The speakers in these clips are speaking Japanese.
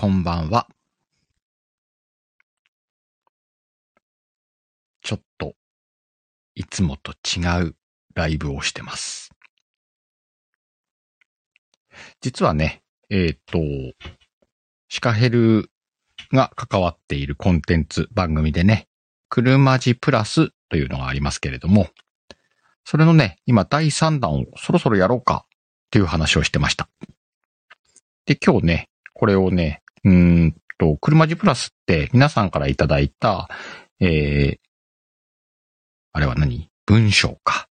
こんばんは。ちょっと、いつもと違うライブをしてます。実はね、えっ、と、シカヘルが関わっているコンテンツ番組でね、車字プラスというのがありますけれども、それのね、今第3弾をそろそろやろうかっていう話をしてました。で、今日ね、これをね、うんと、車字プラスって皆さんからいただいた、えー、あれは何？文章か。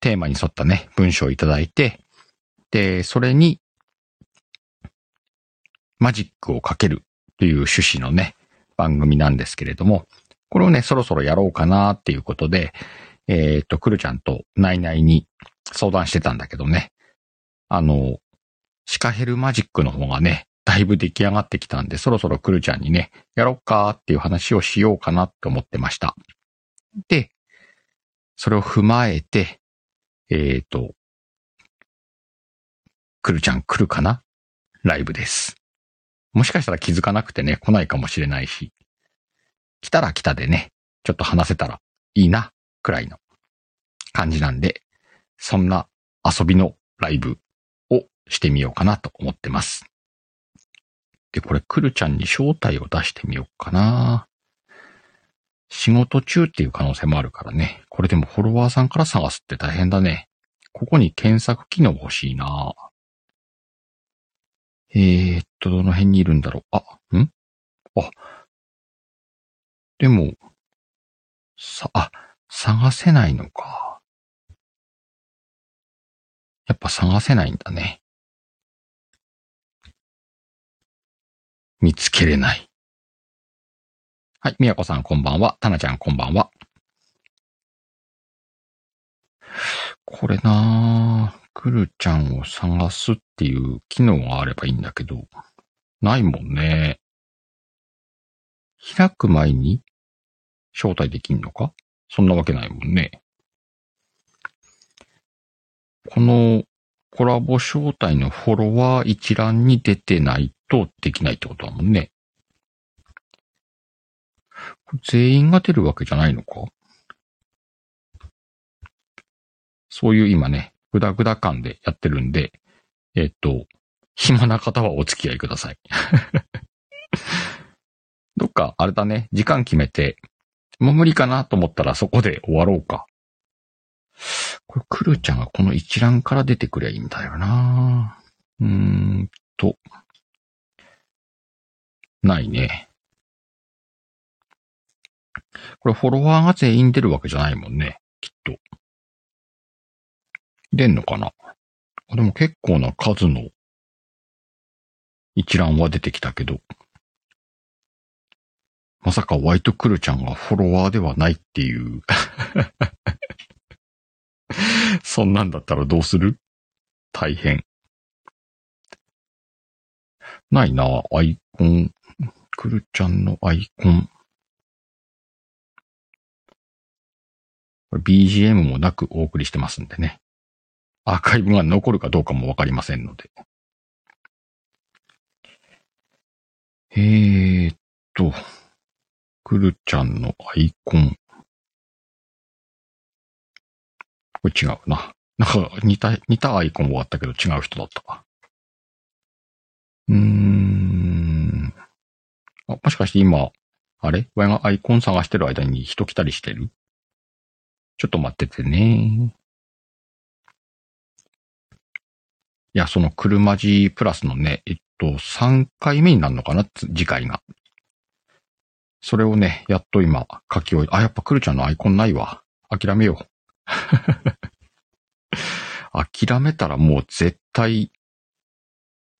テーマに沿ったね、文章をいただいて、で、それに、マジックをかけるという趣旨のね、番組なんですけれども、これをね、そろそろやろうかなっていうことで、えっ、と、くるちゃんとナイナイに相談してたんだけどね、あの、シカヘルマジックの方がね、だいぶ出来上がってきたんで、そろそろくるちゃんにね、やろっかっていう話をしようかなって思ってました。で、それを踏まえて、えっ、と、くるちゃん来るかな？ライブです。もしかしたら気づかなくてね、来ないかもしれないし、来たら来たでね、ちょっと話せたらいいな、くらいの感じなんで、そんな遊びのライブをしてみようかなと思ってます。で、これ、くるちゃんに招待を出してみようかな。仕事中っていう可能性もあるからね。これでもフォロワーさんから探すって大変だね。ここに検索機能欲しいな。えー、っと、どの辺にいるんだろう。あ、ん？あ。でも、さ、あ、探せないのか。やっぱ探せないんだね。見つけれない。はい、みやこさんこんばんは。たなちゃんこんばんは。これなぁ、くるちゃんを探すっていう機能があればいいんだけど、ないもんね。開く前に招待できんのか？そんなわけないもんね。このコラボ招待のフォロワー一覧に出てないとできないってことだもんね。全員が出るわけじゃないのか？そういう今ね、ぐだぐだ感でやってるんで、えっと、暇な方はお付き合いください。どっか、あれだね、時間決めて、もう無理かなと思ったらそこで終わろうか。これ、くるちゃんがこの一覧から出てくりゃいいんだよなうーんと、ないね。これフォロワーが全員出るわけじゃないもんね、きっと。出んのかな？あでも結構な数の一覧は出てきたけど。まさかワイトクルちゃんがフォロワーではないっていう。そんなんだったらどうする？大変。ないな、アイコン。クルちゃんのアイコン。BGM もなくお送りしてますんでね。アーカイブが残るかどうかもわかりませんので。えーっと、くるちゃんのアイコン。これ違うな。なんか似た、似たアイコンはあったけど違う人だったわ。うーん。あ、もしかして今、あれ？わいがアイコン探してる間に人来たりしてる？ちょっと待っててね。いや、その車字プラスのね、えっと、3回目になるのかな？次回が。それをね、やっと今書き終え、あ、やっぱくるちゃんのアイコンないわ。諦めよう。諦めたらもう絶対、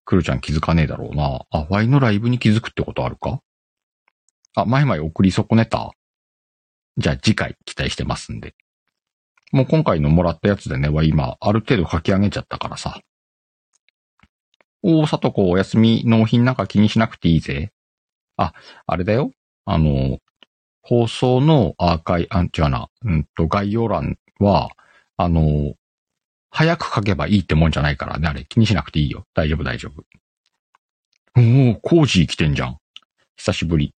くるちゃん気づかねえだろうな。あ、ワイのライブに気づくってことあるか？あ、前々送り損ねた？じゃあ次回期待してますんで。もう今回のもらったやつでね、は今、ある程度書き上げちゃったからさ。おー、さとこお休み、納品なんか気にしなくていいぜ。あ、あれだよ。あの、放送のアーカイ、あ、違うな、うんと、概要欄は、あの、早く書けばいいってもんじゃないからね、あれ気にしなくていいよ。大丈夫、大丈夫。おー、コージー来てんじゃん。久しぶり。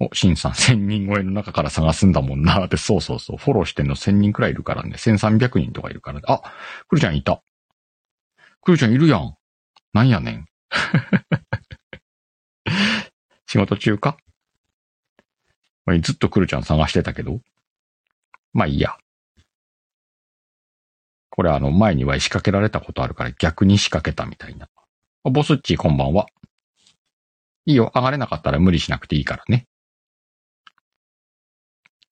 お、シンさん、1000人超えの中から探すんだもんな。って、そうそうそう。フォローしてんの1000人くらいいるからね。1300人とかいるからね。あ、クルちゃんいた。クルちゃんいるやん。なんやねん。仕事中か？ずっとクルちゃん探してたけど。まあいいや。これあの前には仕掛けられたことあるから逆に仕掛けたみたいな。ボスッチこんばんは。いいよ、上がれなかったら無理しなくていいからね。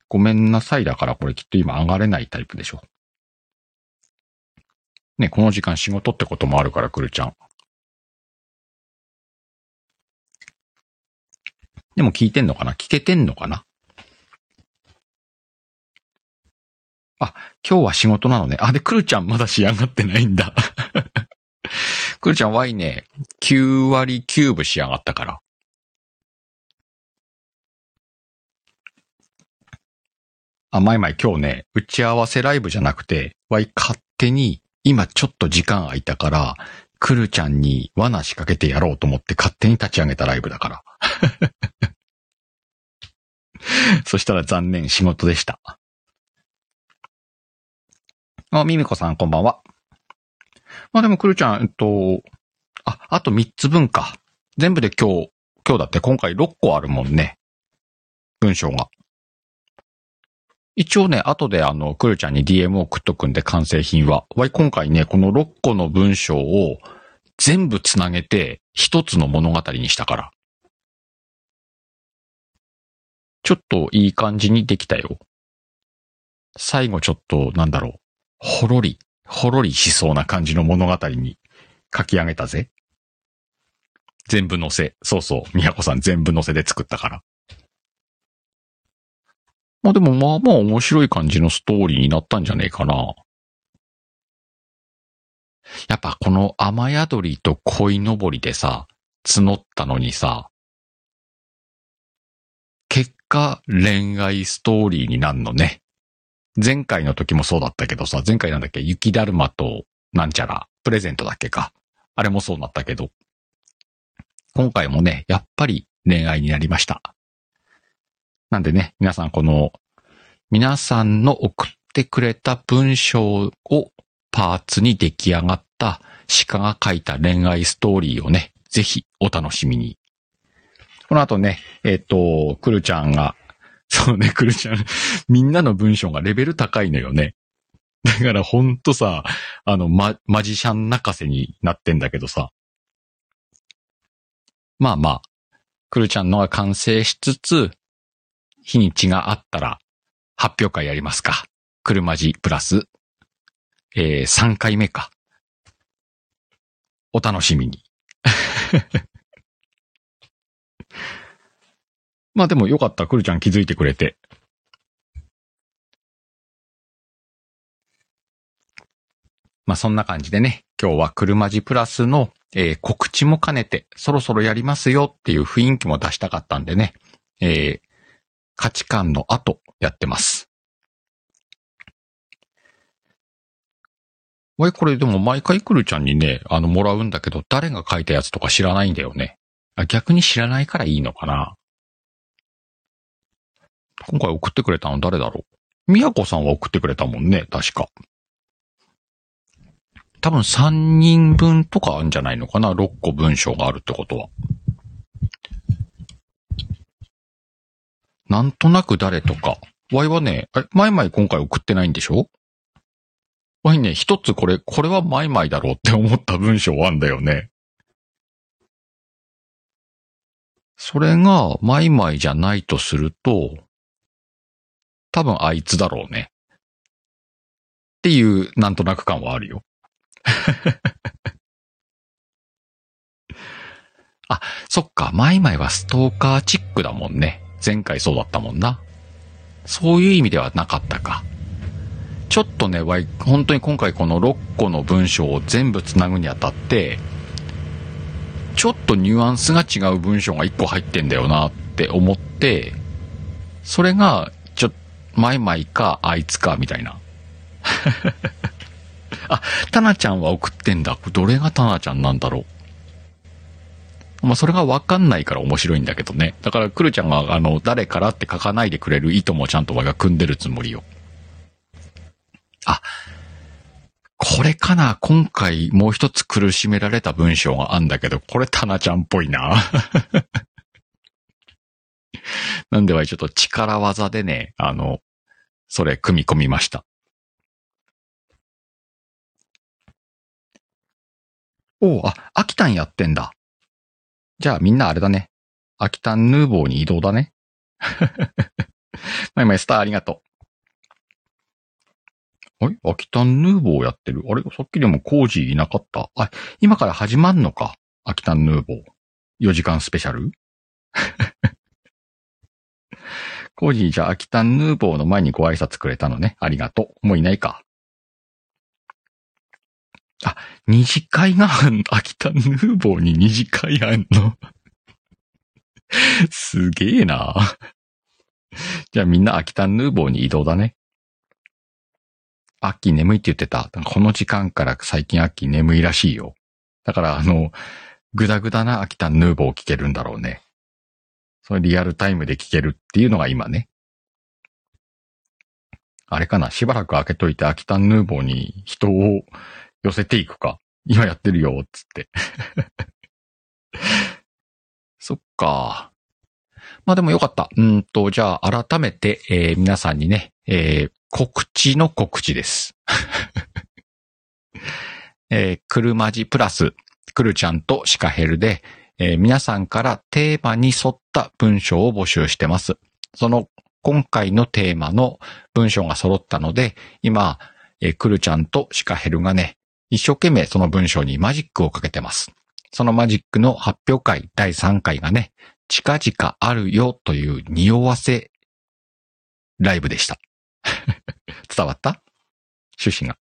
ごめんなさいだからこれきっと今上がれないタイプでしょ。ね、この時間仕事ってこともあるから、くるちゃん。でも聞いてんのかな？聞けてんのかな？あ、今日は仕事なのね。あ、で、くるちゃんまだ仕上がってないんだ。くるちゃん Y ね、9割9分仕上がったから。あ、まいまい今日ね、打ち合わせライブじゃなくて、Y 勝手に今ちょっと時間空いたから、くるちゃんに罠仕掛けてやろうと思って勝手に立ち上げたライブだから。そしたら残念、仕事でした。あ、ミミコさんこんばんは。まあでもくるちゃん、えっと、あ、あと3つ分か。全部で今日、今日だって今回6個あるもんね。文章が。一応ね、後であの、くるちゃんに DM を送っとくんで完成品は。わい、今回ね、この6個の文章を全部つなげて一つの物語にしたから。ちょっといい感じにできたよ。最後ちょっと、なんだろう。ほろり、ほろりしそうな感じの物語に書き上げたぜ。全部載せ。そうそう。宮子さん全部載せで作ったから。まあでもまあまあ面白い感じのストーリーになったんじゃねえかな。やっぱこの雨宿りと恋のぼりでさ、募ったのにさ、結果恋愛ストーリーになんのね。前回の時もそうだったけどさ、前回なんだっけ？雪だるまとなんちゃら、プレゼントだっけか。あれもそうなったけど。今回もね、やっぱり恋愛になりました。なんでね、皆さんこの、皆さんの送ってくれた文章をパーツに出来上がった鹿が書いた恋愛ストーリーをね、ぜひお楽しみに。この後ね、えっ、ー、と、くるちゃんが、そうね、くるちゃん、みんなの文章がレベル高いのよね。だからほんとさ、あの、ま、マジシャン泣かせになってんだけどさ。まあまあ、くるちゃんのが完成しつつ、日にちがあったら発表会やりますか。車字プラス、えー、3回目か。お楽しみに。まあでもよかった、くるちゃん気づいてくれて。まあそんな感じでね、今日は車字プラスの、えー、告知も兼ねて、そろそろやりますよっていう雰囲気も出したかったんでね、えー、価値観の後やってます。わい、これでも毎回くるちゃんにね、あの、もらうんだけど、誰が書いたやつとか知らないんだよね。逆に知らないからいいのかな。今回送ってくれたの誰だろう？みやこさんは送ってくれたもんね、確か。多分3人分とかあるんじゃないのかな ?6 個文章があるってことは。なんとなく誰とか。ワイはね、え、マイマイ今回送ってないんでしょ？ワイね、一つこれ、これはマイマイだろうって思った文章あんだよね。それがマイマイじゃないとすると、多分あいつだろうね。っていうなんとなく感はあるよ。あ、そっか、マイマイはストーカーチックだもんね。前回そうだったもんな。そういう意味ではなかったか。ちょっとね、本当に今回この6個の文章を全部つなぐにあたって、ちょっとニュアンスが違う文章が1個入ってんだよなって思って、それが、マイマイかあいつかみたいな。あ、タナちゃんは送ってんだ。どれがタナちゃんなんだろう。まあ、それがわかんないから面白いんだけどね。だから、くるちゃんが、あの、誰からって書かないでくれる意図もちゃんと我が組んでるつもりよ。あ、これかな今回もう一つ苦しめられた文章があんだけど、これタナちゃんっぽいな。なんではちょっと力技でね、あの、それ組み込みました。おう、あ、秋田んやってんだ。じゃあみんなあれだね。秋田ヌーボーに移動だね。まいまいスターありがとう。あれ秋田ヌーボーやってるあれさっきでもコージーいなかったあ、今から始まんのか秋田ヌーボー。4時間スペシャル？コージーじゃ秋田ヌーボーの前にご挨拶くれたのね。ありがとう。もういないか。あ、二次会があんの？秋田ヌーボーに二次会あんの？すげえな。じゃあみんな秋田ヌーボーに移動だね。アッキー眠いって言ってた。この時間から最近アッキー眠いらしいよ。だからあの、ぐだぐだな秋田ヌーボーを聞けるんだろうね。それリアルタイムで聞けるっていうのが今ね。あれかな？しばらく開けといて秋田ヌーボーに人を寄せていくか。今やってるよ、つって。そっか。まあでもよかった。うんと、じゃあ改めて、えー、皆さんにね、えー、告知の告知です。えー、くるまじプラス、くるちゃんとシカヘルで、えー、皆さんからテーマに沿った文章を募集してます。その今回のテーマの文章が揃ったので、今、えー、くるちゃんとシカヘルがね、一生懸命その文章にマジックをかけてます。そのマジックの発表会第3回がね、近々あるよという匂わせライブでした。伝わった？趣旨が。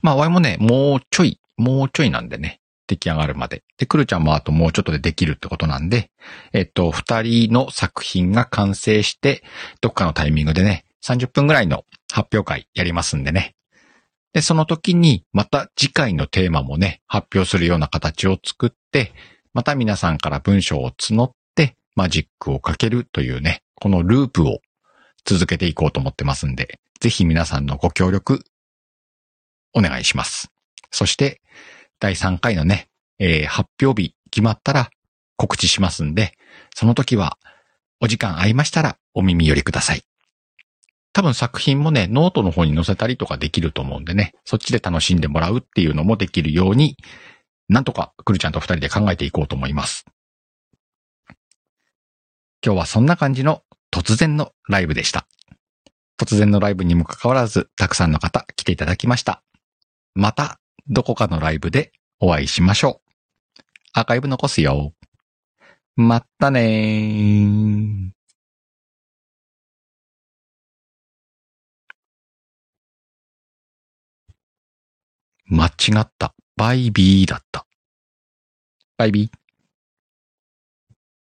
まあ、ワイもね、もうちょい、もうちょいなんでね、出来上がるまで。で、くるちゃんもあともうちょっとでできるってことなんで、えっと、二人の作品が完成して、どっかのタイミングでね、30分ぐらいの発表会やりますんでね。で、その時にまた次回のテーマもね、発表するような形を作って、また皆さんから文章を募ってマジックをかけるというね、このループを続けていこうと思ってますんで、ぜひ皆さんのご協力お願いします。そして、第3回のね、えー、発表日決まったら告知しますんで、その時はお時間合いましたらお耳寄りください。多分作品もね、ノートの方に載せたりとかできると思うんでね、そっちで楽しんでもらうっていうのもできるように、なんとかくるちゃんと二人で考えていこうと思います。今日はそんな感じの突然のライブでした。突然のライブにもかかわらず、たくさんの方来ていただきました。また、どこかのライブでお会いしましょう。アーカイブ残すよ。まったねー。間違った。バイビーだった。バイビー。